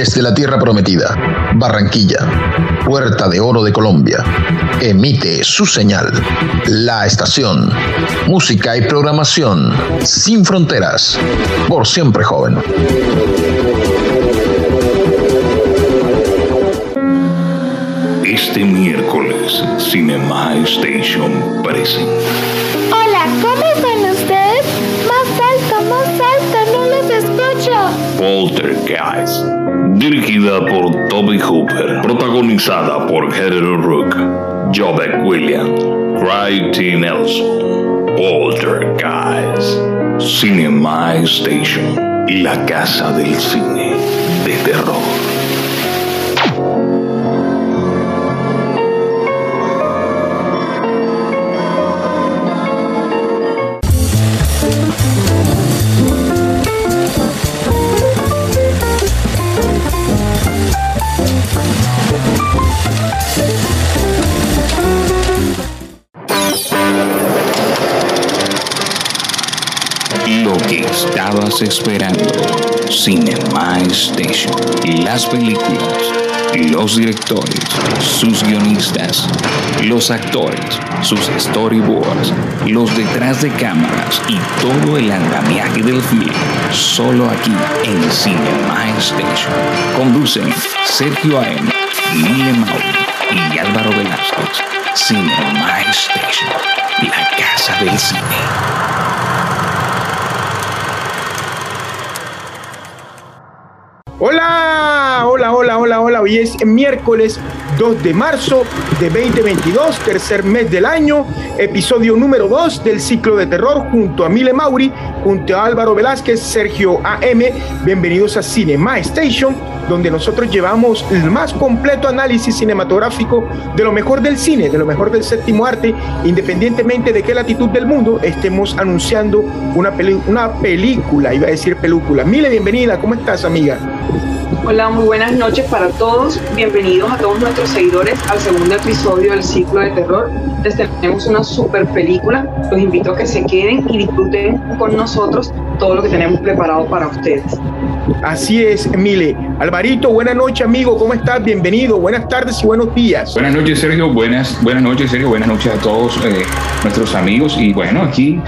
Desde la Tierra Prometida, Barranquilla, Puerta de Oro de Colombia, emite su señal. La estación, música y programación sin fronteras, por siempre joven. Este miércoles, Cinema Station presenta. Poltergeist, dirigida por Toby Hooper, protagonizada por Heather Rook, Jobek Williams, Craig T. Nelson. Poltergeist, Cinema Station, la casa del cine de terror. Estabas esperando. Cinema Station. Las películas, los directores, sus guionistas, los actores, sus storyboards, los detrás de cámaras y todo el andamiaje del film. Solo aquí en Cinema Station. Conducen Sergio A.M., Mile Mauri y Álvaro Velázquez. Cinema Station. La casa del cine. Hola, hola, hola, hola, hola. Hoy es miércoles 2 de marzo de 2022, tercer mes del año, episodio número 2 del ciclo de terror junto a Mile Mauri, junto a Álvaro Velázquez, Sergio AM. Bienvenidos a Cinema Station, donde nosotros llevamos el más completo análisis cinematográfico de lo mejor del cine, de lo mejor del séptimo arte, independientemente de qué latitud del mundo estemos anunciando una, película, iba a decir película. Mile, bienvenida, ¿cómo estás, amiga? Hola, muy buenas noches para todos. Bienvenidos a todos nuestros seguidores al segundo episodio del ciclo de terror. Les tenemos una super película. Los invito a que se queden y disfruten con nosotros todo lo que tenemos preparado para ustedes. Así es, Mile. Alvarito, buenas noches, amigo. ¿Cómo estás? Bienvenido. Buenas tardes y buenos días. Buenas noches, Sergio. Buenas, buenas noches, Sergio. Buenas noches a todos eh, nuestros amigos. Y bueno, aquí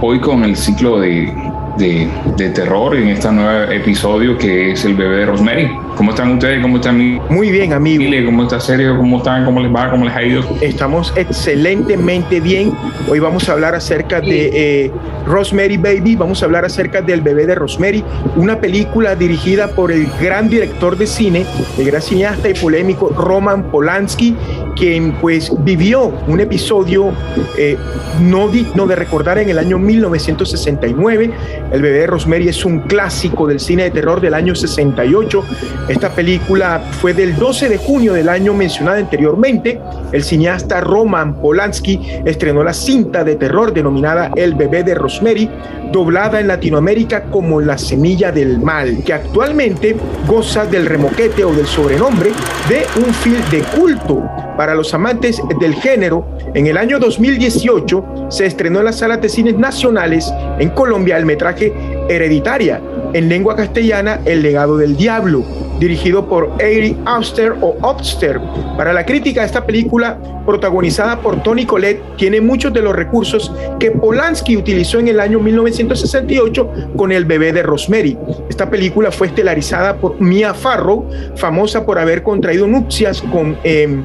hoy con el ciclo de, de, de terror en este nuevo episodio que es el bebé de Rosemary. ¿Cómo están ustedes? ¿Cómo están mi Muy bien, amigo. ¿Cómo está Sergio? ¿Cómo están? ¿Cómo les va? ¿Cómo les ha ido? Estamos excelentemente bien. Hoy vamos a hablar acerca de eh, Rosemary Baby. Vamos a hablar acerca del bebé de Rosemary, una película dirigida por el gran director de cine, el gran cineasta y polémico Roman Polanski, quien pues vivió un episodio eh, no digno de recordar en el año 1969. El bebé de Rosemary es un clásico del cine de terror del año 68. Esta película fue del 12 de junio del año mencionado anteriormente. El cineasta Roman Polanski estrenó la cinta de terror denominada El bebé de Rosemary, doblada en Latinoamérica como La semilla del mal, que actualmente goza del remoquete o del sobrenombre de un film de culto para los amantes del género. En el año 2018 se estrenó en las salas de cines nacionales en Colombia el metraje Hereditaria, en lengua castellana El legado del diablo, dirigido por Ari Auster o Obster. Para la crítica, esta película, protagonizada por Tony Collette, tiene muchos de los recursos que Polanski utilizó en el año 1968 con El bebé de Rosemary. Esta película fue estelarizada por Mia Farrow, famosa por haber contraído nupcias con eh,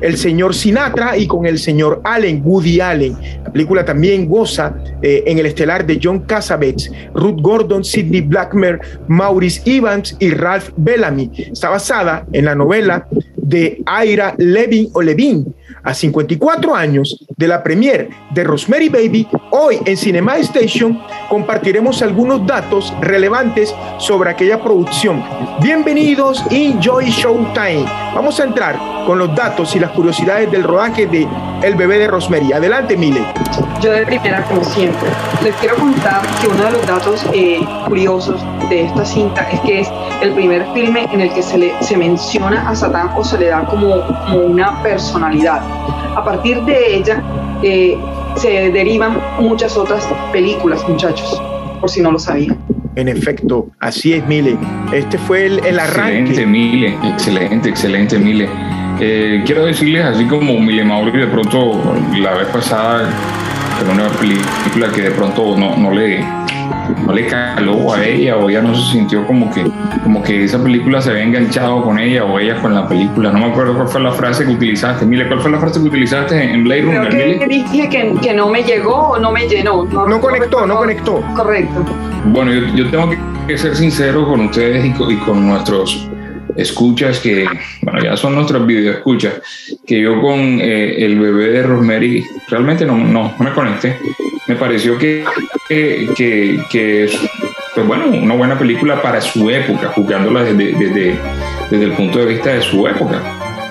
el señor Sinatra y con el señor Allen, Woody Allen. La película también goza eh, en el estelar de John Cassavetes, Ruth Gordon, Sidney Blackmer, Maurice Evans y Ralph Bellamy. Está basada en la novela de Ira Levin o Levin. A 54 años de la premier de Rosemary Baby, hoy en Cinema Station compartiremos algunos datos relevantes sobre aquella producción. Bienvenidos, Enjoy Showtime. Vamos a entrar con los datos y las curiosidades del rodaje de El bebé de Rosemary. Adelante, Mile. Yo de primera, como siempre, les quiero contar que uno de los datos eh, curiosos de esta cinta es que es el primer filme en el que se, le, se menciona a Satán o se le da como, como una personalidad. A partir de ella eh, se derivan muchas otras películas, muchachos, por si no lo sabían. En efecto, así es, Mile. Este fue el, el arranque. Excelente, Mile. Excelente, excelente, Mile. Eh, quiero decirles, así como Mile Mauri de pronto la vez pasada, en una película que de pronto no, no le no le caló a ella o ella no se sintió como que como que esa película se había enganchado con ella o ella con la película. No me acuerdo cuál fue la frase que utilizaste. Mile ¿cuál fue la frase que utilizaste en Blade Runner? Creo que dije que, que, no me llegó o no me llenó no, no conectó, no conectó. Correcto. Bueno yo, yo tengo que ser sincero con ustedes y con, y con nuestros escuchas que, bueno, ya son nuestros videos escuchas, que yo con eh, el bebé de Rosemary realmente no, no, no me conecté. Me pareció que, que, que, es, pues bueno, una buena película para su época, juzgándola desde, desde, desde el punto de vista de su época.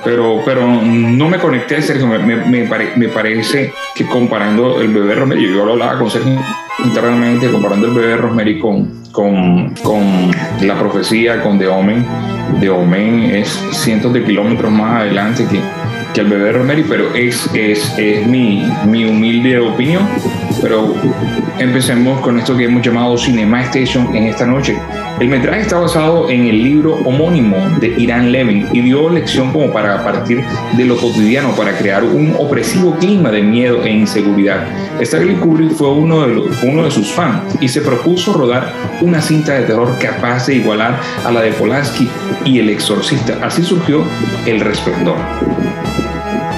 Pero, pero no me conecté, Sergio. Me, me, me, parece que comparando el bebé Rosemary, yo lo hablaba con Sergio internamente, comparando el bebé Rosemary con, con, con la profecía, con The Omen. The Omen es cientos de kilómetros más adelante que, que el bebé Rosemary, pero es, es, es mi, mi humilde opinión. Pero empecemos con esto que hemos llamado Cinema Station en esta noche. El metraje está basado en el libro homónimo de Irán Levin y dio lección como para partir de lo cotidiano para crear un opresivo clima de miedo e inseguridad. Stanley Kubrick fue uno de, uno de sus fans y se propuso rodar una cinta de terror capaz de igualar a la de Polanski y El Exorcista. Así surgió El Resplandor.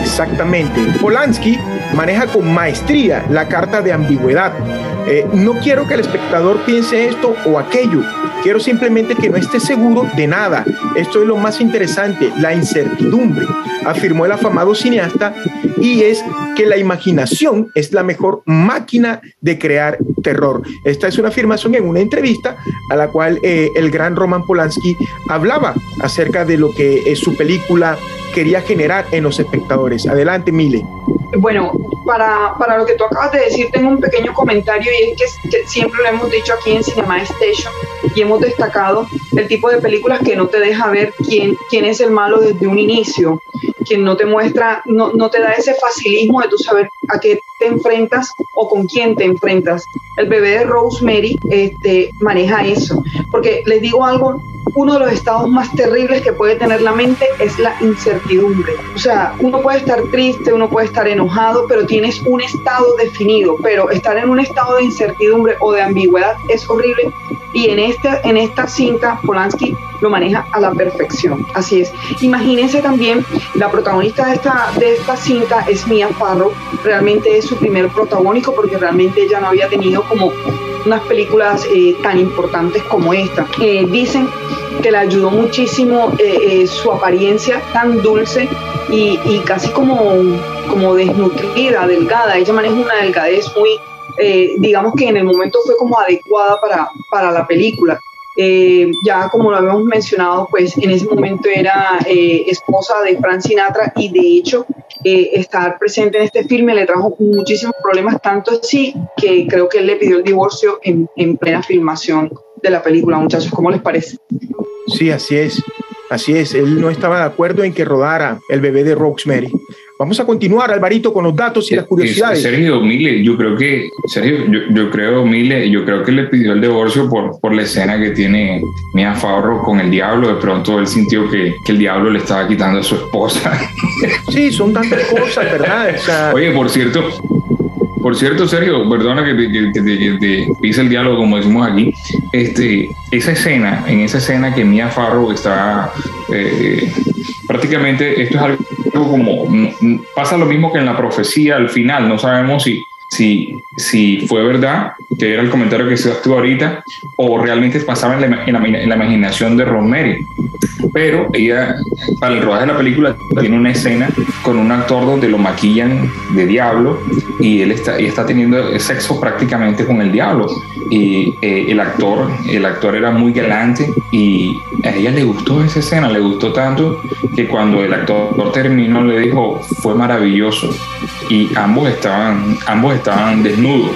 Exactamente. Polanski maneja con maestría la carta de ambigüedad. Eh, no quiero que el espectador piense esto o aquello. Quiero simplemente que no esté seguro de nada. Esto es lo más interesante, la incertidumbre, afirmó el afamado cineasta, y es que la imaginación es la mejor máquina de crear terror. Esta es una afirmación en una entrevista a la cual eh, el gran Roman Polanski hablaba acerca de lo que eh, su película quería generar en los espectadores. Adelante, Mile. Bueno, para, para, lo que tú acabas de decir, tengo un pequeño comentario y es que, siempre lo hemos dicho aquí en Cinema Station y hemos destacado el tipo de películas que no te deja ver quién, quién es el malo desde un inicio, quien no te muestra, no, no te da ese facilismo de tú saber a qué te enfrentas o con quién te enfrentas. El bebé de Rosemary este, maneja eso, porque les digo algo, uno de los estados más terribles que puede tener la mente es la incertidumbre. O sea, uno puede estar triste, uno puede estar enojado, pero tienes un estado definido, pero estar en un estado de incertidumbre o de ambigüedad es horrible y en, este, en esta cinta Polanski lo maneja a la perfección. Así es. Imagínense también, la protagonista de esta, de esta cinta es Mia Farrow, realmente es su primer protagónico porque realmente ella no había tenido como unas películas eh, tan importantes como esta. Eh, dicen que le ayudó muchísimo eh, su apariencia tan dulce y, casi como, como desnutrida, delgada. Ella maneja una delgadez muy, digamos que en el momento fue como adecuada para, para la película. Eh, ya como lo habíamos mencionado, pues en ese momento era eh, esposa de Frank Sinatra y de hecho eh, estar presente en este filme le trajo muchísimos problemas, tanto así que creo que él le pidió el divorcio en, en plena filmación de la película, muchachos, ¿cómo les parece? Sí, así es, así es, él no estaba de acuerdo en que rodara el bebé de Rosemary. Vamos a continuar, Alvarito, con los datos y las curiosidades. Sergio Mile, yo creo que, Sergio, yo, yo, creo, Mile, yo creo que le pidió el divorcio por, por la escena que tiene Mia Farrow con el diablo. De pronto él sintió que, que el diablo le estaba quitando a su esposa. Sí, son tantas cosas, ¿verdad? O sea, Oye, por cierto, por cierto, Sergio, perdona que te, pise el diálogo, como decimos aquí. Este, esa escena, en esa escena que Mia Farrow está eh, prácticamente, esto es algo como pasa lo mismo que en la profecía al final, no sabemos si, si, si fue verdad, que era el comentario que se tú ahorita, o realmente pasaba en la, en la, en la imaginación de Rosemary. Pero ella, para el rodaje de la película, tiene una escena con un actor donde lo maquillan de diablo y él está, y está teniendo sexo prácticamente con el diablo. Y eh, el actor, el actor era muy galante y a ella le gustó esa escena, le gustó tanto que cuando el actor terminó le dijo fue maravilloso y ambos estaban, ambos estaban desnudos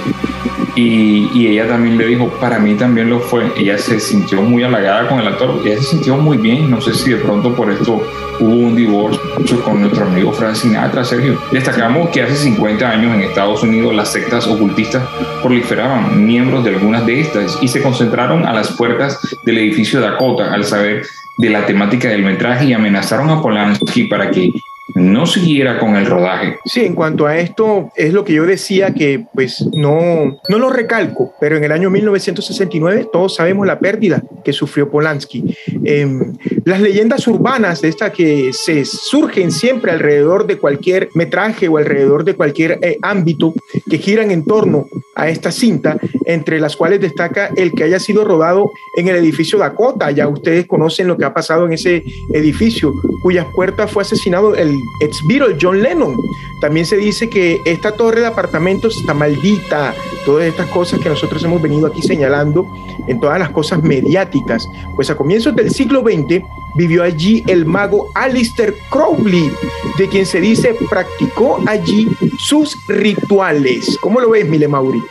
Y, y, ella también le dijo, para mí también lo fue. Ella se sintió muy halagada con el actor, ella se sintió muy bien, no sé si de pronto por esto hubo un divorcio con nuestro amigo Frank Sinatra, Sergio. Destacamos que hace 50 años en Estados Unidos las sectas ocultistas proliferaban miembros de algunas de estas y se concentraron a las puertas del edificio Dakota al saber de la temática del metraje y amenazaron a Polanski para que no siguiera con el rodaje. Sí, en cuanto a esto, es lo que yo decía que pues no, no lo recalco, pero en el año 1969 todos sabemos la pérdida que sufrió Polanski. Em, las leyendas urbanas de esta que se surgen siempre alrededor de cualquier metraje o alrededor de cualquier eh, ámbito que giran en torno a esta cinta, entre las cuales destaca el que haya sido rodado en el edificio Dakota. Ya ustedes conocen lo que ha pasado en ese edificio, cuyas puertas fue asesinado el ex Beatle John Lennon. También se dice que esta torre de apartamentos está maldita, todas estas cosas que nosotros hemos venido aquí señalando en todas las cosas mediáticas. Pues a comienzos del siglo XX vivió allí el mago Alistair Crowley, de quien se dice practicó allí sus rituales. ¿Cómo lo ves, Mile Mauri?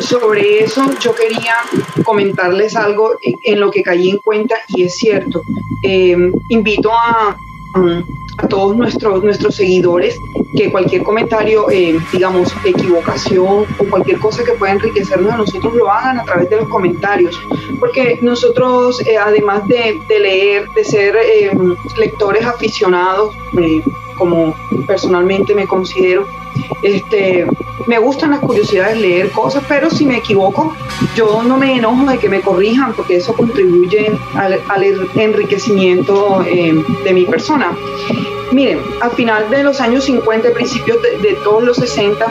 sobre eso yo quería comentarles algo en lo que caí en cuenta y es cierto. Eh, invito a, a todos nuestros, nuestros seguidores que cualquier comentario, eh, digamos, equivocación o cualquier cosa que pueda enriquecernos a nosotros lo hagan a través de los comentarios. Porque nosotros, eh, además de, de, leer, de ser eh, lectores aficionados, como personalmente me considero, este, me gustan las curiosidades, leer cosas, pero si me equivoco, yo no me enojo de que me corrijan porque eso contribuye al, enriquecimiento eh, de mi persona. Miren, al final de los años 50, principios de, de todos los 60,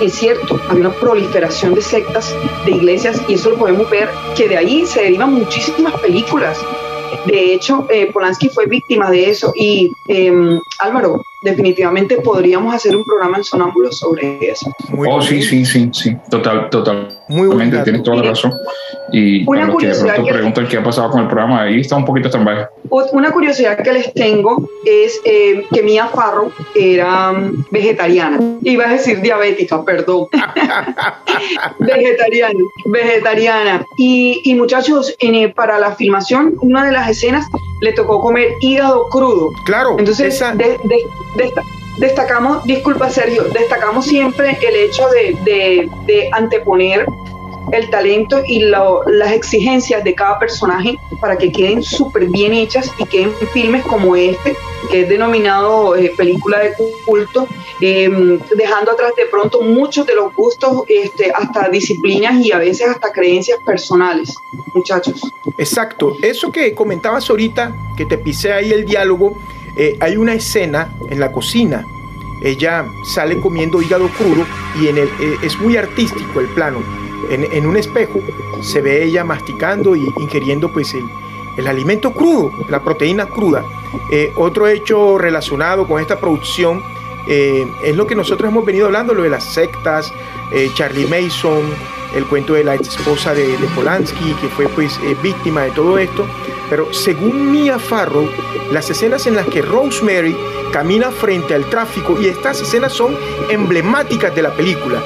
es cierto, hay una proliferación de sectas, de iglesias, y eso lo podemos ver, que de ahí se derivan muchísimas películas. De hecho, eh, Polanski fue víctima de eso y em, Álvaro, definitivamente podríamos hacer un programa en Sonámbulo sobre eso. oh, sí, sí, sí, sí, total, total. Muy bueno. Tienes toda la razón. Y una los que de pronto preguntan qué ha pasado con el programa, ahí está un poquito stand Una curiosidad que les tengo es eh, que Mia Farrow era mm, vegetariana. Iba a decir diabética, perdón. vegetariana, vegetariana. Y, y muchachos, en, eh, para la filmación, una de las escenas le tocó comer hígado crudo. Claro. Entonces, destacamos, disculpa Sergio, destacamos siempre el hecho de, de anteponer el talento y las exigencias de cada personaje para que queden súper bien hechas y queden filmes como este, que es denominado eh, película de culto, em, dejando atrás de pronto muchos de los gustos, este, hasta disciplinas y a veces hasta creencias personales, muchachos. Exacto, eso que comentabas ahorita, que te pisé ahí el diálogo, eh, hay una escena en la cocina. Ella sale comiendo hígado crudo y eh, es muy artístico el plano en, un espejo se ve ella masticando y ingiriendo pues el, alimento crudo, la proteína cruda. Eh, otro hecho relacionado con esta producción eh, es lo que nosotros hemos venido hablando, lo de las sectas, eh, Charlie Mason, el cuento de la ex esposa de, Polanski, que fue pues víctima de todo esto. Pero según Mia Farrow, las escenas en las que Rosemary camina frente al tráfico, y estas escenas son emblemáticas de la película,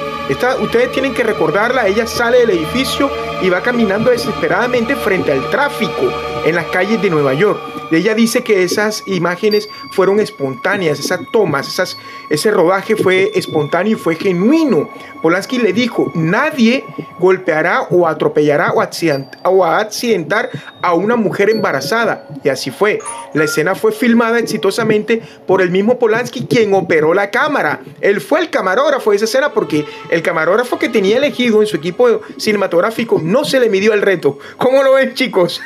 ustedes tienen que recordarla, ella sale del edificio y va caminando desesperadamente frente al tráfico en las calles de Nueva York. Ella dice que esas imágenes fueron espontáneas, esas tomas, esas, ese rodaje fue espontáneo y fue genuino. Polanski le dijo, nadie golpeará o atropellará o, o accidentar a una mujer embarazada. Y así fue. La escena fue filmada exitosamente por el mismo Polanski, quien operó la cámara. Él fue el camarógrafo de esa escena porque el camarógrafo que tenía elegido en su equipo cinematográfico no se le midió el reto. ¿Cómo lo ven, chicos?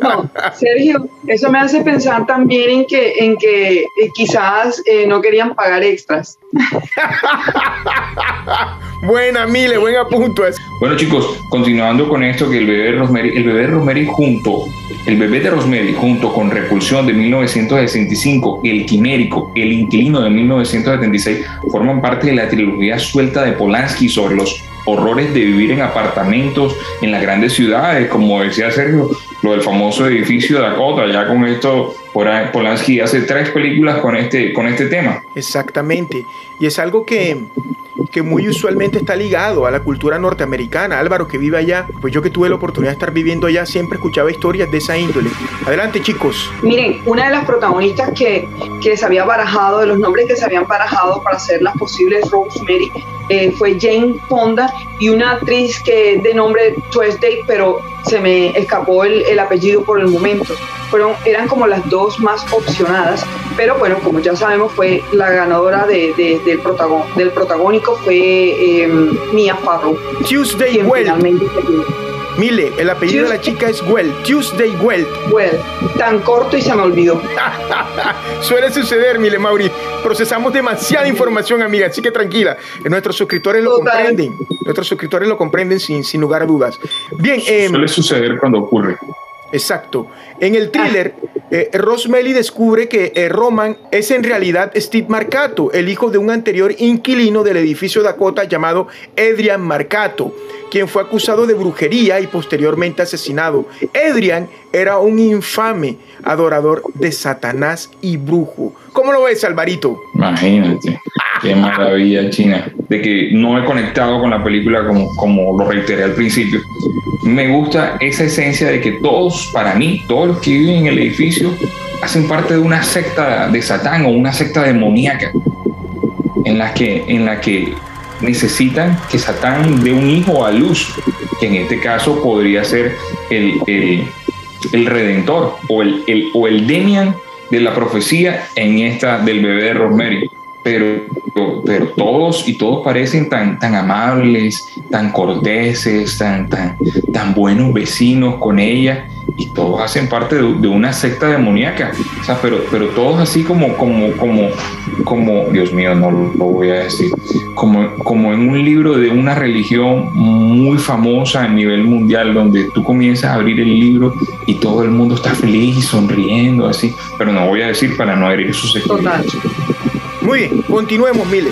no, Sergio, eso me hace pensar también en que, en que eh, quizás eh, no querían pagar extras. Buena, Mile, buen apunto. Bueno, chicos, continuando con esto, que el bebé de Rosemary, el bebé de Rosemary junto, el bebé de Rosemary junto con Repulsión de 1965, El Quimérico, El Inquilino de 1976, forman parte de la trilogía suelta de Polanski sobre los horrores de vivir en apartamentos en las grandes ciudades, como decía Sergio, lo del famoso edificio de Dakota. Ya con esto, Polanski hace tres películas con este, con este tema. Exactamente. Y es algo que que muy usualmente está ligado a la cultura norteamericana. Álvaro, que vive allá, pues yo que tuve la oportunidad de estar viviendo allá, siempre escuchaba historias de esa índole. Adelante, chicos. Miren, una de las protagonistas que, que se había barajado, de los nombres que se habían barajado para ser las posibles Rosemary, eh, fue Jane Fonda y una actriz que de nombre Tuesday, pero se me escapó el, el apellido por el momento. Fueron, eran como las dos más opcionadas, pero bueno, como ya sabemos, fue la ganadora de, del, del protagónico fue eh, Mia Farrow. Tuesday Well. Mile, el apellido de la chica es Well, Tuesday Well. Well, tan corto y se me olvidó. Suele suceder, Mile Mauri. Procesamos demasiada información, amiga, así que tranquila. Nuestros suscriptores lo comprenden. Nuestros suscriptores lo comprenden sin, sin lugar a dudas. Bien. Eh, Suele suceder cuando ocurre. Exacto. En el thriller, eh, Rosemary descubre que eh, Roman es en realidad Steve Marcato, el hijo de un anterior inquilino del edificio Dakota llamado Adrian Marcato, quien fue acusado de brujería y posteriormente asesinado. Adrian era un infame adorador de Satanás y brujo. ¿Cómo lo ves, Alvarito? Imagínate. Qué maravilla, China. De que no he conectado con la película como, como lo reiteré al principio. Me gusta esa esencia de que todos, para mí, todos los que viven en el edificio, hacen parte de una secta de Satán o una secta demoníaca. En la que, en la que necesitan que Satán dé un hijo a luz, que en este caso podría ser el, el, el Redentor o el, el, o el Demian de la profecía en esta del bebé de Rosemary. Pero, pero todos y todos parecen tan, tan amables, tan corteses, tan, tan, tan buenos vecinos con ella y todos hacen parte de, una secta demoníaca, o sea, pero, pero todos así como, como, como, como, Dios mío, no lo voy a decir, como, como en un libro de una religión muy famosa a nivel mundial, donde tú comienzas a abrir el libro y todo el mundo está feliz y sonriendo, así, pero no voy a decir para no herir sus experiencias. Muy bien, continuemos, Mile.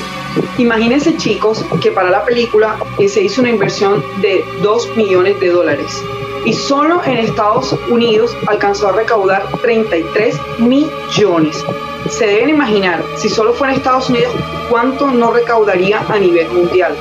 Imagínense, chicos, que para la película eh, se hizo una inversión de 2 millones de dólares y solo en Estados Unidos alcanzó a recaudar 33 millones. Se deben imaginar, si solo fuera en Estados Unidos, cuánto no recaudaría a nivel mundial.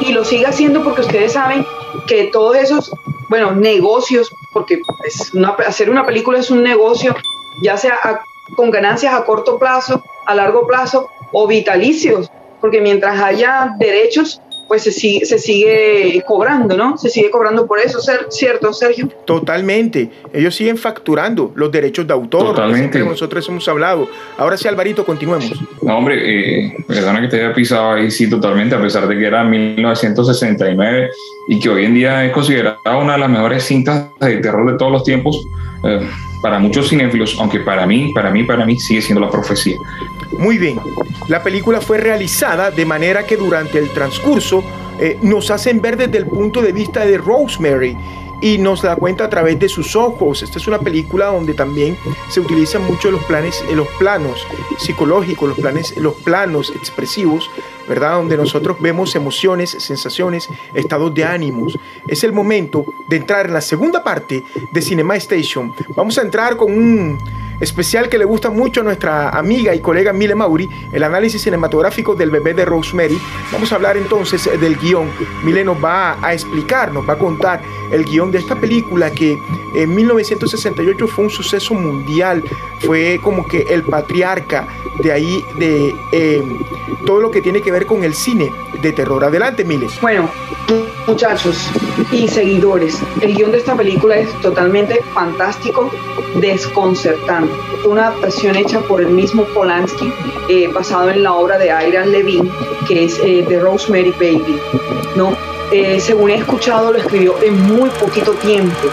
Y lo sigue haciendo porque ustedes saben que todos esos, bueno, negocios, porque es hacer una película es un negocio, ya sea con ganancias a corto plazo a largo plazo o vitalicios, porque mientras haya derechos, pues se sigue, se sigue cobrando, ¿no? Se sigue cobrando por eso, ¿cierto, Sergio? Totalmente. Ellos siguen facturando los derechos de autor. Totalmente. nosotros hemos hablado. Ahora sí, Alvarito, continuemos. No, hombre, eh, perdona que te haya pisado ahí, sí, totalmente, a pesar de que era 1969 y que hoy en día es considerada una de las mejores cintas de terror de todos los tiempos. Eh, para muchos cinéfilos, aunque para mí, para mí, para mí sigue siendo la profecía. Muy bien, la película fue realizada de manera que durante el transcurso eh, nos hacen ver desde el punto de vista de Rosemary y nos da cuenta a través de sus ojos. Esta es una película donde también se utilizan mucho los planes, los planos psicológicos, los planes, los planos expresivos, ¿verdad? Donde nosotros vemos emociones, sensaciones, estados de ánimos. Es el momento de entrar en la segunda parte de Cinema Station. Vamos a entrar con un especial que le gusta mucho a nuestra amiga y colega Mile Mauri, el análisis cinematográfico del bebé de Rosemary. Vamos a hablar entonces del guion. Mile nos va a explicar, nos va a contar el guion de esta película que en 1968 fue un suceso mundial, fue como que el patriarca de ahí, de eh, todo lo que tiene que ver con el cine de terror. Adelante, Mile. Bueno, muchachos y seguidores, el guion de esta película es totalmente fantástico, desconcertante. Una adaptación hecha por el mismo Polanski, eh, basado en la obra de Ira Levine, que es eh, The Rosemary Baby. ¿no? Eh, según he escuchado, lo escribió en muy poquito tiempo.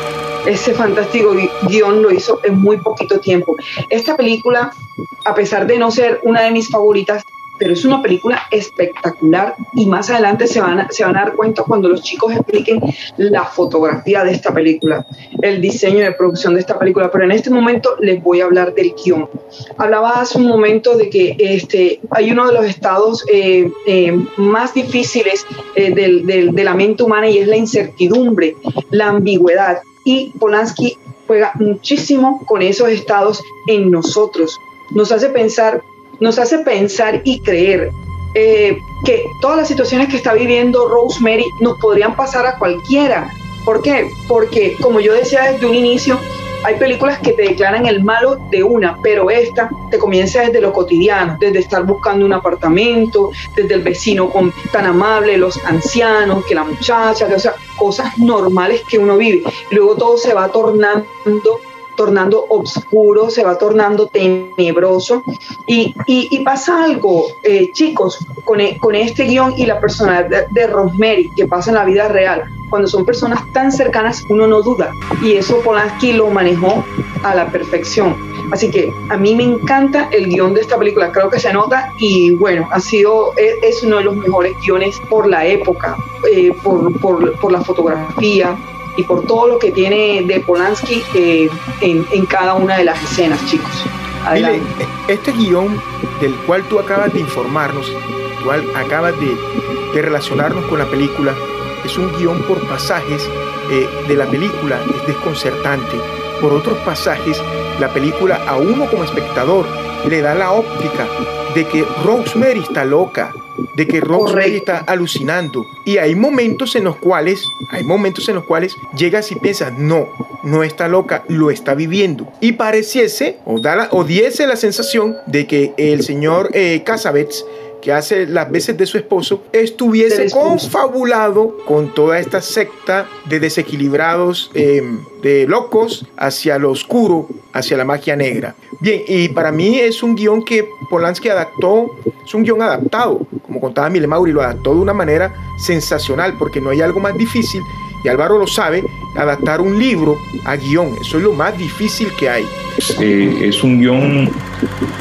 Ese fantástico guion lo hizo en muy poquito tiempo. Esta película, a pesar de no ser una de mis favoritas, pero es una película espectacular y más adelante se van, a, se van a dar cuenta cuando los chicos expliquen la fotografía de esta película, el diseño de producción de esta película, pero en este momento les voy a hablar del guion. Hablaba hace un momento de que este, hay uno de los estados eh, eh, más difíciles eh, del, del, de la mente humana y es la incertidumbre, la ambigüedad. Y Polanski juega muchísimo con esos estados en nosotros. Nos hace pensar, nos hace pensar y creer eh, que todas las situaciones que está viviendo Rosemary nos podrían pasar a cualquiera. ¿Por qué? Porque, como yo decía desde un inicio, hay películas que te declaran el malo de una, pero esta te comienza desde lo cotidiano, desde estar buscando un apartamento, desde el vecino con, tan amable, los ancianos, que la muchacha, o sea, cosas normales que uno vive. Luego todo se va tornando tornando oscuro, se va tornando tenebroso. Y, y, pasa algo, eh, chicos, con, e, con, este guion y la personalidad de, de Rosemary que pasa en la vida real. Cuando son personas tan cercanas, uno no duda. Y eso Polanski lo manejó a la perfección. Así que a mí me encanta el guion de esta película, creo que se nota y bueno, ha sido, es, es uno de los mejores guiones por la época, eh, por, por, por la fotografía, y por todo lo que tiene de Polanski eh, en, en, cada una de las escenas, chicos. Este guion del cual tú acabas de informarnos, cual acabas de, de, relacionarnos con la película, es un guion por pasajes eh, de la película, es desconcertante. Por otros pasajes, la película a uno como espectador le da la óptica de que Rosemary está loca, de que Rosemary está alucinando. Y hay momentos en los cuales, hay momentos en los cuales llegas y piensas, no, no está loca, lo está viviendo. Y pareciese, o, da la, o diese la sensación de que el señor eh, Casabets que hace las veces de su esposo, estuviese confabulado con toda esta secta de desequilibrados, eh, de locos, hacia lo oscuro, hacia la magia negra. Bien, y para mí es un guion que Polanski adaptó, es un guion adaptado, como contaba Mile Mauri, lo adaptó de una manera sensacional, porque no hay algo más difícil, y Álvaro lo sabe, adaptar un libro a guion, eso es lo más difícil que hay. Eh, es un guion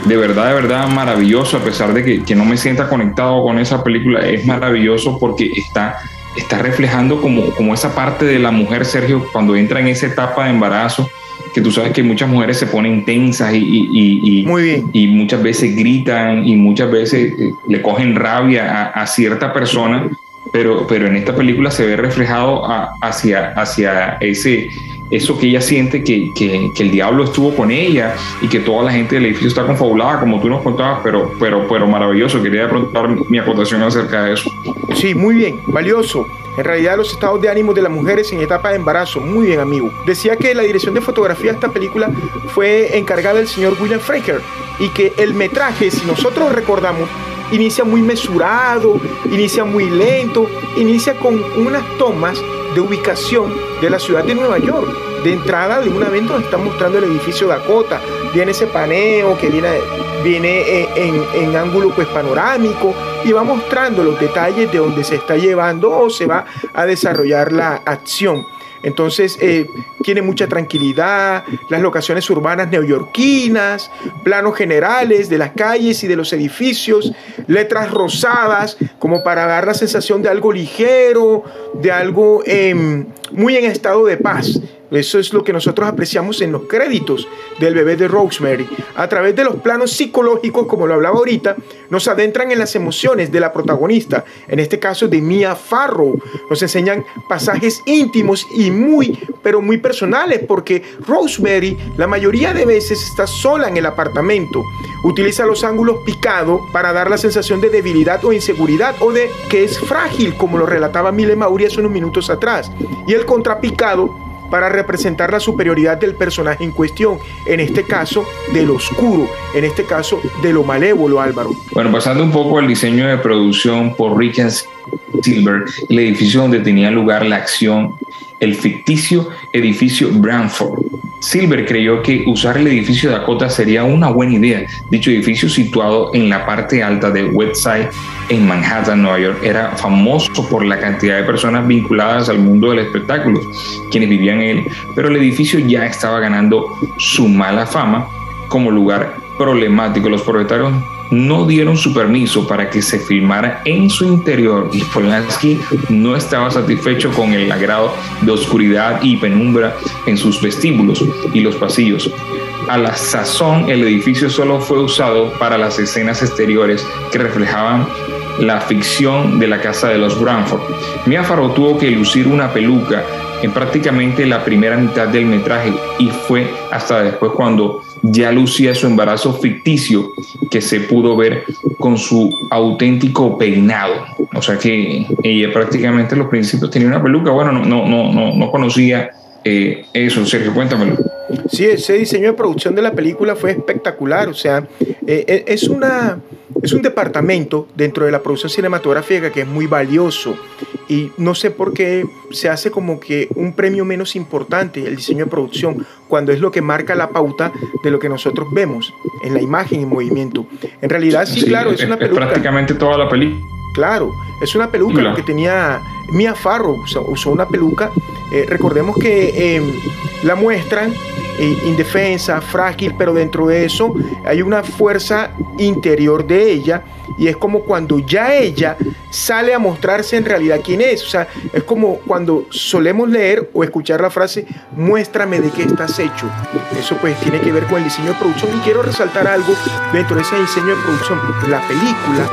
de verdad, de verdad maravilloso, a pesar de que, que, no me sienta conectado con esa película, es maravilloso porque está, está reflejando como, como esa parte de la mujer, Sergio, cuando entra en esa etapa de embarazo, que tú sabes que muchas mujeres se ponen tensas y, y, y, Muy bien. y muchas veces gritan y muchas veces eh, le cogen rabia a, a cierta persona, pero, pero en esta película se ve reflejado hacia, hacia ese, eso que ella siente que, que, el diablo estuvo con ella y que toda la gente del edificio está confabulada, como tú nos contabas, pero, pero, pero maravilloso. Quería preguntar mi acotación acerca de eso. Sí, muy bien, valioso. En realidad los estados de ánimo de las mujeres en etapa de embarazo. Muy bien, amigo. Decía que la dirección de fotografía de esta película fue encargada del señor William Fraker y que el metraje, si nosotros recordamos, inicia muy mesurado, inicia muy lento, inicia con unas tomas de ubicación de la ciudad de Nueva York. De entrada de un evento donde está mostrando el edificio Dakota, viene ese paneo que viene, viene en, en, ángulo pues panorámico y va mostrando los detalles de donde se está llevando o se va a desarrollar la acción. Entonces, eh, tiene mucha tranquilidad, las locaciones urbanas neoyorquinas, planos generales de las calles y de los edificios, letras rosadas, como para dar la sensación de algo ligero, de algo eh, muy en estado de paz. Eso es lo que nosotros apreciamos en los créditos del bebé de Rosemary. A través de los planos psicológicos, como lo hablaba ahorita, nos adentran en las emociones de la protagonista, en este caso de Mia Farrow. Nos enseñan pasajes íntimos y muy, pero muy personales, porque Rosemary la mayoría de veces está sola en el apartamento. Utiliza los ángulos picados para dar la sensación de debilidad o inseguridad o de que es frágil, como lo relataba Mile Mauri hace unos minutos atrás. Y el contrapicado para representar la superioridad del personaje en cuestión, en este caso de lo oscuro, en este caso de lo malévolo, Álvaro. Bueno, pasando un poco al diseño de producción por Richard Silver, el edificio donde tenía lugar la acción, el ficticio edificio Branford. Silver creyó que usar el edificio Dakota sería una buena idea. Dicho edificio, situado en la parte alta de Westside, en Manhattan, Nueva York, era famoso por la cantidad de personas vinculadas al mundo del espectáculo, quienes vivían en él, pero el edificio ya estaba ganando su mala fama como lugar problemático. Los propietarios no dieron su permiso para que se filmara en su interior y Polanski no estaba satisfecho con el agrado de oscuridad y penumbra en sus vestíbulos y los pasillos. A la sazón, el edificio solo fue usado para las escenas exteriores que reflejaban la ficción de la casa de los Branford. Mia Farrow tuvo que lucir una peluca en prácticamente la primera mitad del metraje y fue hasta después cuando ya lucía su embarazo ficticio que se pudo ver con su auténtico peinado. O sea que ella prácticamente en los principios tenía una peluca. Bueno, no, no, no, no, conocía eh, eso. Sergio, cuéntamelo. Sí, ese diseño de producción de la película fue espectacular. O sea, eh, eh, es, una, es un departamento dentro de la producción cinematográfica que es muy valioso y no sé por qué se hace como que un premio menos importante el diseño de producción, cuando es lo que marca la pauta de lo que nosotros vemos en la imagen y movimiento. En realidad, sí, claro, es, una película. prácticamente toda la película. Claro, es una peluca que tenía Mia Farrow, usó, una peluca. Eh, recordemos que em, la muestran eh, indefensa, frágil, pero dentro de eso hay una fuerza interior de ella y es como cuando ya ella sale a mostrarse en realidad quién es. O sea, es como cuando solemos leer o escuchar la frase, muéstrame de qué estás hecho. Eso pues tiene que ver con el diseño de producción y quiero resaltar algo dentro de ese diseño de producción. La película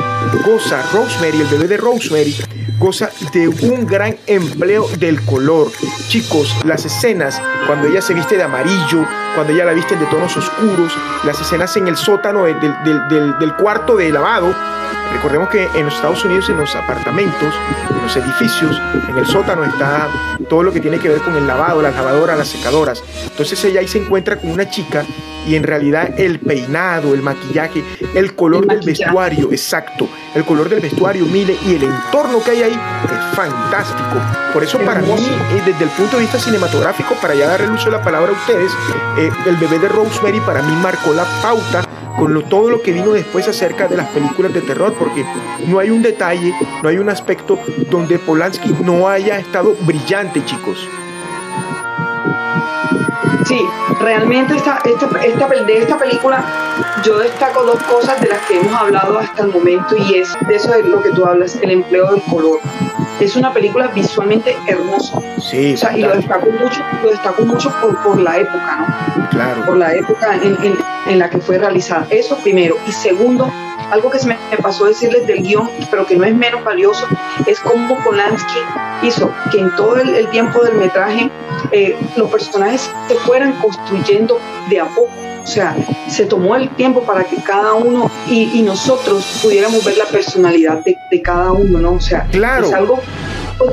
goza Rosemary, el bebé de Rosemary, goza de un gran empleo del color. Chicos, las escenas cuando ella se viste de amarillo, cuando ella la visten de tonos oscuros, las escenas en el sótano del, cuarto de lavado, Recordemos que en los Estados Unidos, en los apartamentos, en los edificios, en el sótano está todo lo que tiene que ver con el lavado, la lavadora, las secadoras. Entonces ella ahí se encuentra con una chica y en realidad el peinado, el maquillaje, el color del vestuario, exacto, el color del vestuario, mire, y el entorno que hay ahí es fantástico. Por eso para mí, eh, desde el punto de vista cinematográfico, para ya darle el uso de la palabra a ustedes, eh, el bebé de Rosemary para mí marcó la pauta con todo lo que vino después acerca de las películas de terror, porque no hay un detalle, no hay un aspecto donde Polanski no haya estado brillante, chicos. Sí, realmente esta, esta, de esta película yo destaco dos cosas de las que hemos hablado hasta el momento y es de eso de lo que tú hablas, el empleo del color. Es una película visualmente hermosa. Sí, o sea, y lo destaco mucho, lo destaco mucho por, la época, ¿no? Claro. Por la época en, en la que fue realizada. Eso primero. Y segundo, algo que se me pasó decirles del guion, pero que no es menos valioso, es cómo Polanski hizo que en todo el, tiempo del metraje eh, los personajes se fueran construyendo de a poco. O sea, se tomó el tiempo para que cada uno y, nosotros pudiéramos ver la personalidad de, cada uno, ¿no? O sea, claro. es algo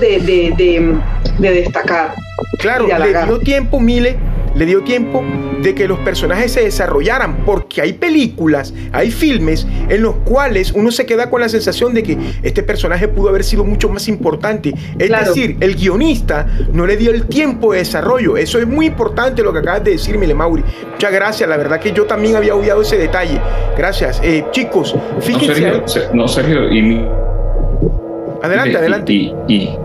de, de, de destacar. Claro, le dio tiempo, Mile, le dio tiempo de que los personajes se desarrollaran, porque hay películas, hay filmes en los cuales uno se queda con la sensación de que este personaje pudo haber sido mucho más importante. Es decir, el guionista no le dio el tiempo de desarrollo. Eso es muy importante lo que acabas de decir, Mile Mauri. Muchas gracias, la verdad que yo también había obviado ese detalle. Gracias. Eh, chicos, fíjense. No, Sergio, y... Adelante, adelante. y y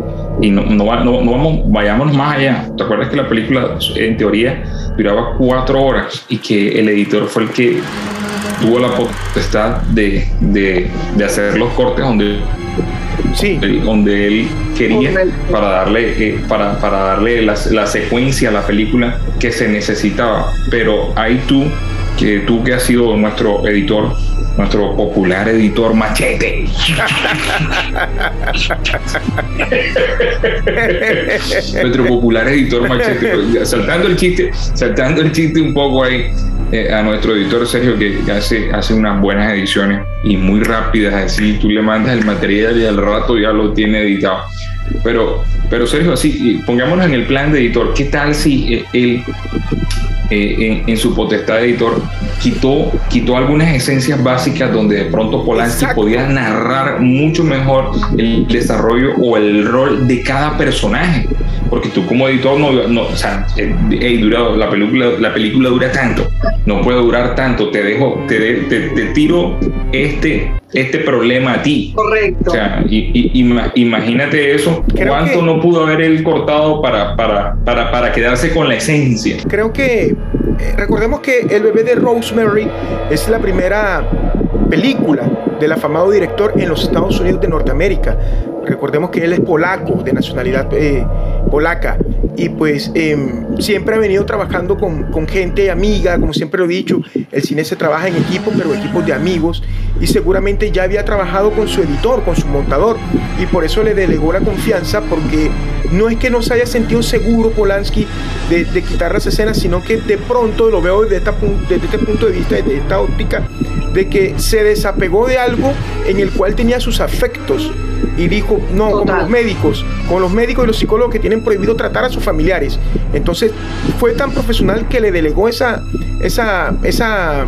no, no, vamos, vayámonos más allá. ¿Te acuerdas que la película en teoría duraba cuatro horas y que el editor fue el que tuvo la potestad de, de, de hacer los cortes donde, sí. donde él quería para darle, eh, para, para, darle la, la secuencia a la película que se necesitaba? Pero ahí tú, que tú que has sido nuestro editor, nuestro popular editor Machete. nuestro popular editor Machete. Saltando el chiste, saltando el chiste un poco ahí eh, a nuestro editor Sergio que hace, hace unas buenas ediciones y muy rápidas así. Tú le mandas el material y al rato ya lo tiene editado. Pero, pero Sergio, así, pongámonos en el plan de editor. ¿Qué tal si eh, él eh, en, su potestad de editor, quitó, quitó algunas esencias básicas donde de pronto Polanski podía narrar mucho mejor el desarrollo o el rol de cada personaje. Porque tú como editor no, no o sea, eh, durado, la película, la película dura tanto, no puede durar tanto, te dejo, te, te, te tiro este este problema a ti. Correcto. O sea, y, imagínate eso, cuánto no pudo haber él cortado para, para, para, para quedarse con la esencia. Creo que, eh, recordemos que El bebé de Rosemary es la primera película del afamado director en los Estados Unidos de Norteamérica. Recordemos que él es polaco, de nacionalidad eh, polaca, y pues em, siempre ha venido trabajando con, con, gente amiga, como siempre lo he dicho, el cine se trabaja en equipos, pero equipos de amigos, y seguramente ya había trabajado con su editor, con su montador, y por eso le delegó la confianza, porque no es que no se haya sentido seguro Polanski de, quitar las escenas, sino que de pronto lo veo desde, desde este punto de vista, desde esta óptica, de que se desapegó de algo en el cual tenía sus afectos y dijo, no, como los médicos, con los médicos y los psicólogos que tienen prohibido tratar a sus familiares. Entonces fue tan profesional que le delegó esa, esa, esa,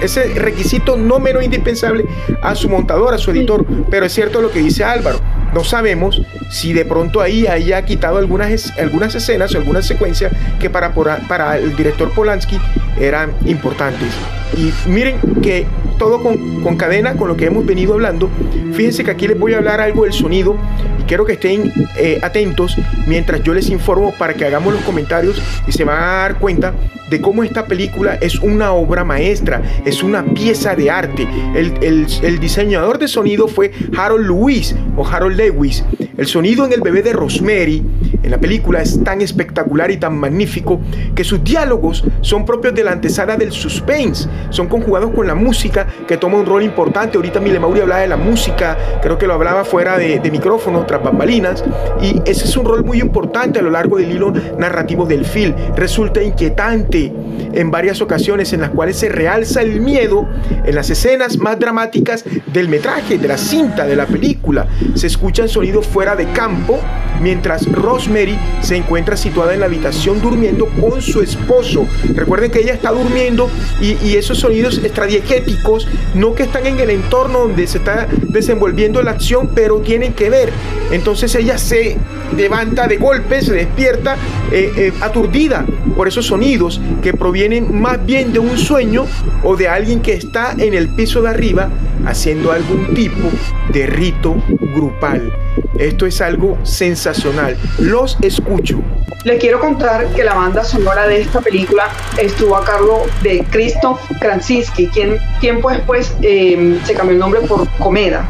ese requisito no menos indispensable a su montador, a su editor. Pero es cierto lo que dice Álvaro. No sabemos si de pronto ahí haya quitado algunas, algunas escenas o algunas secuencias que para, para el director Polanski eran importantes. Y miren que todo con, cadena con lo que hemos venido hablando. Fíjense que aquí les voy a hablar algo del sonido y quiero que estén eh, atentos mientras yo les informo para que hagamos los comentarios y se van a dar cuenta de cómo esta película es una obra maestra, es una pieza de arte. El, el, el diseñador de sonido fue Harold Lewis o Harold Lewis. El sonido en el bebé de Rosemary en la película es tan espectacular y tan magnífico que sus diálogos son propios de la antesala del suspense, son conjugados con la música que toma un rol importante. Ahorita Mile Mauri hablaba de la música, creo que lo hablaba fuera de, de micrófono, tras bambalinas, y ese es un rol muy importante a lo largo del hilo narrativo del film. Resulta inquietante en varias ocasiones en las cuales se realza el miedo en las escenas más dramáticas del metraje, de la cinta, de la película. Se escuchan sonidos de campo mientras Rosemary se encuentra situada en la habitación durmiendo con su esposo. Recuerden que ella está durmiendo y, esos sonidos extradiegéticos no que están en el entorno donde se está desenvolviendo la acción, pero tienen que ver. Entonces ella se levanta de golpe, se despierta eh, eh, aturdida por esos sonidos que provienen más bien de un sueño o de alguien que está en el piso de arriba haciendo algún tipo de rito grupal. Esto es algo sensacional. Los escucho. Les quiero contar que la banda sonora de esta película estuvo a cargo de Krzysztof Krasinski, quien tiempo después eh, se cambió el nombre por Comeda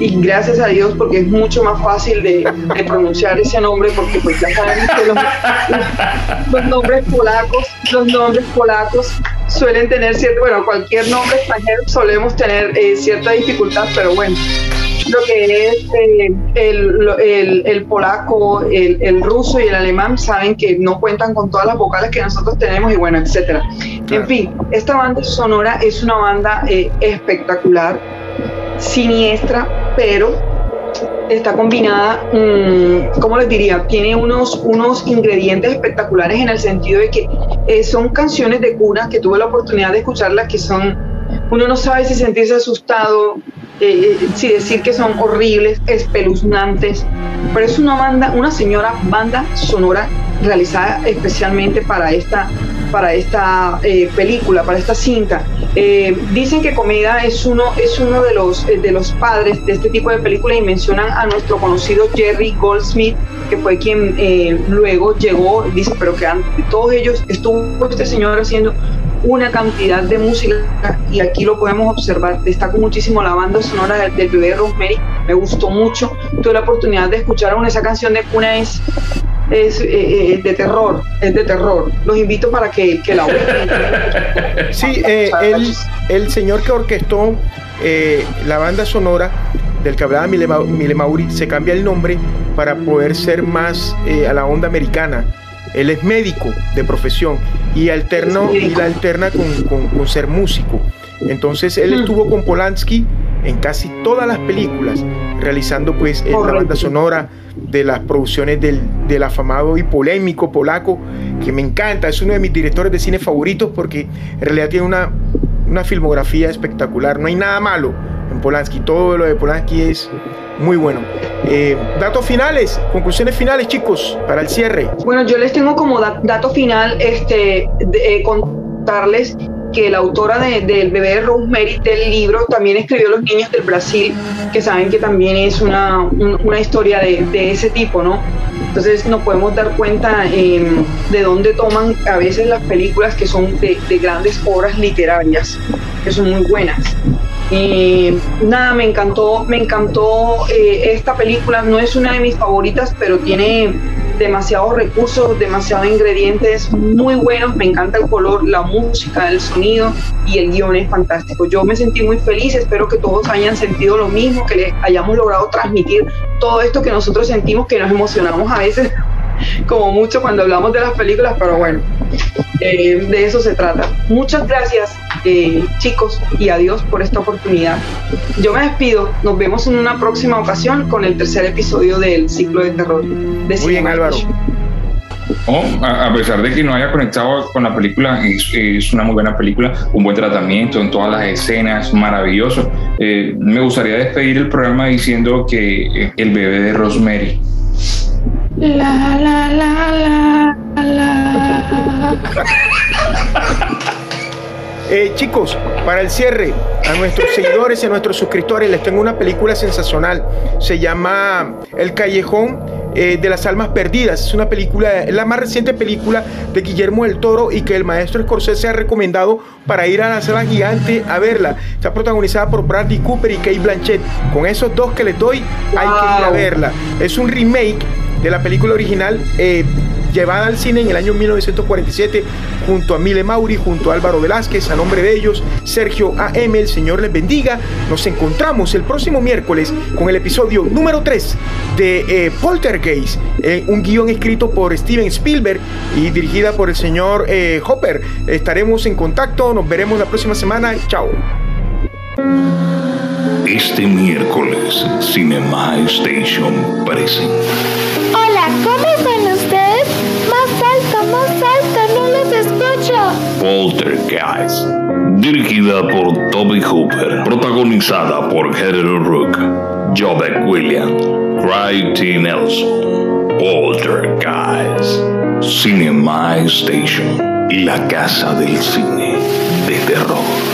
y gracias a Dios porque es mucho más fácil de, pronunciar ese nombre porque pues ya saben que los, nombres polacos, los nombres polacos suelen tener cierto, bueno, cualquier nombre extranjero solemos tener eh, cierta dificultad, pero bueno, lo que es eh, el, el, polaco, el, ruso y el alemán saben que no cuentan con todas las vocales que nosotros tenemos y bueno, etcétera. En fin, esta banda sonora es una banda eh, espectacular siniestra, pero está combinada, mm, ¿cómo les diría? Tiene unos, unos ingredientes espectaculares en el sentido de que eh, son canciones de cuna que tuve la oportunidad de escucharlas que son, uno no sabe si sentirse asustado, eh, eh, si decir que son horribles, espeluznantes, pero es una banda, una señora banda sonora realizada especialmente para esta, para esta eh, película, para esta cinta. Eh, dicen que Comida es uno, es uno de, los, eh, de los padres de este tipo de películas y mencionan a nuestro conocido Jerry Goldsmith, que fue quien luego llegó, dice, pero que todos ellos estuvo este señor haciendo una cantidad de música y aquí lo podemos observar. Destaco muchísimo la banda sonora del, del bebé Rosemary, me gustó mucho. Tuve la oportunidad de escuchar aún esa canción de Cuna es es eh, eh, de terror, es de terror. Los invito para que, que la oigan. Sí, eh, el, señor que orquestó la banda sonora del que hablaba Mile, Mauri se cambia el nombre para poder ser más a la onda americana. Él es médico de profesión y, alterno, y la alterna con, con, ser músico. Entonces él estuvo con Polanski en casi todas las películas, realizando pues la banda sonora de las producciones del, del, afamado y polémico polaco, que me encanta, es uno de mis directores de cine favoritos porque en realidad tiene una, una filmografía espectacular, no hay nada malo Polanski, todo lo de Polanski es muy bueno. Eh, datos finales, conclusiones finales, chicos, para el cierre. Bueno, yo les tengo como dato final este, eh, contarles que la autora del bebé de Rosemary del libro también escribió Los niños del Brasil, que saben que también es una, una historia de, ese tipo, ¿no? Entonces nos podemos dar cuenta em, de dónde toman a veces las películas que son de grandes obras literarias, que son muy buenas. Y nada, me encantó, me encantó eh, esta película, no es una de mis favoritas, pero tiene demasiados recursos, demasiados ingredientes muy buenos. Me encanta el color, la música, el sonido y el guion es fantástico. Yo me sentí muy feliz, espero que todos hayan sentido lo mismo, que les hayamos logrado transmitir todo esto que nosotros sentimos, que nos emocionamos a veces como mucho cuando hablamos de las películas, pero bueno, eh, de eso se trata. Muchas gracias, eh, chicos, y adiós por esta oportunidad. Yo me despido, nos vemos en una próxima ocasión con el tercer episodio del ciclo de terror. De Muy bien, Álvaro. Oh, a, pesar de que no haya conectado con la película, es, una muy buena película, un buen tratamiento en todas las escenas, maravilloso. Eh, me gustaría despedir el programa diciendo que el bebé de Rosemary la, la, la, la, la. Eh, chicos, para el cierre, a nuestros seguidores y a nuestros suscriptores les tengo una película sensacional. Se llama El Callejón eh, de las Almas Perdidas. Es una película, la más reciente película de Guillermo del Toro y que el maestro Scorsese ha recomendado para ir a la sala gigante a verla. Está protagonizada por Bradley Cooper y Kate Blanchett. Con esos dos que les doy, hay que ir a verla. Es un remake de la película original eh, llevada al cine en el año 1947 junto a Mile Mauri, junto a Álvaro Velázquez, a nombre de ellos, Sergio A.M., el Señor les bendiga. Nos encontramos el próximo miércoles con el episodio número 3 de eh, Poltergeist, eh, un guion escrito por Steven Spielberg y dirigida por el señor Hopper. Estaremos en contacto, nos veremos la próxima semana. Chao. Este miércoles, Cinema Station presenta. ¿cómo están Poltergeist, dirigida por Toby Hooper, protagonizada por Heather Rook, Jobek Williams, Craig T. Nelson. Poltergeist, Cinema Station, la casa del cine de terror.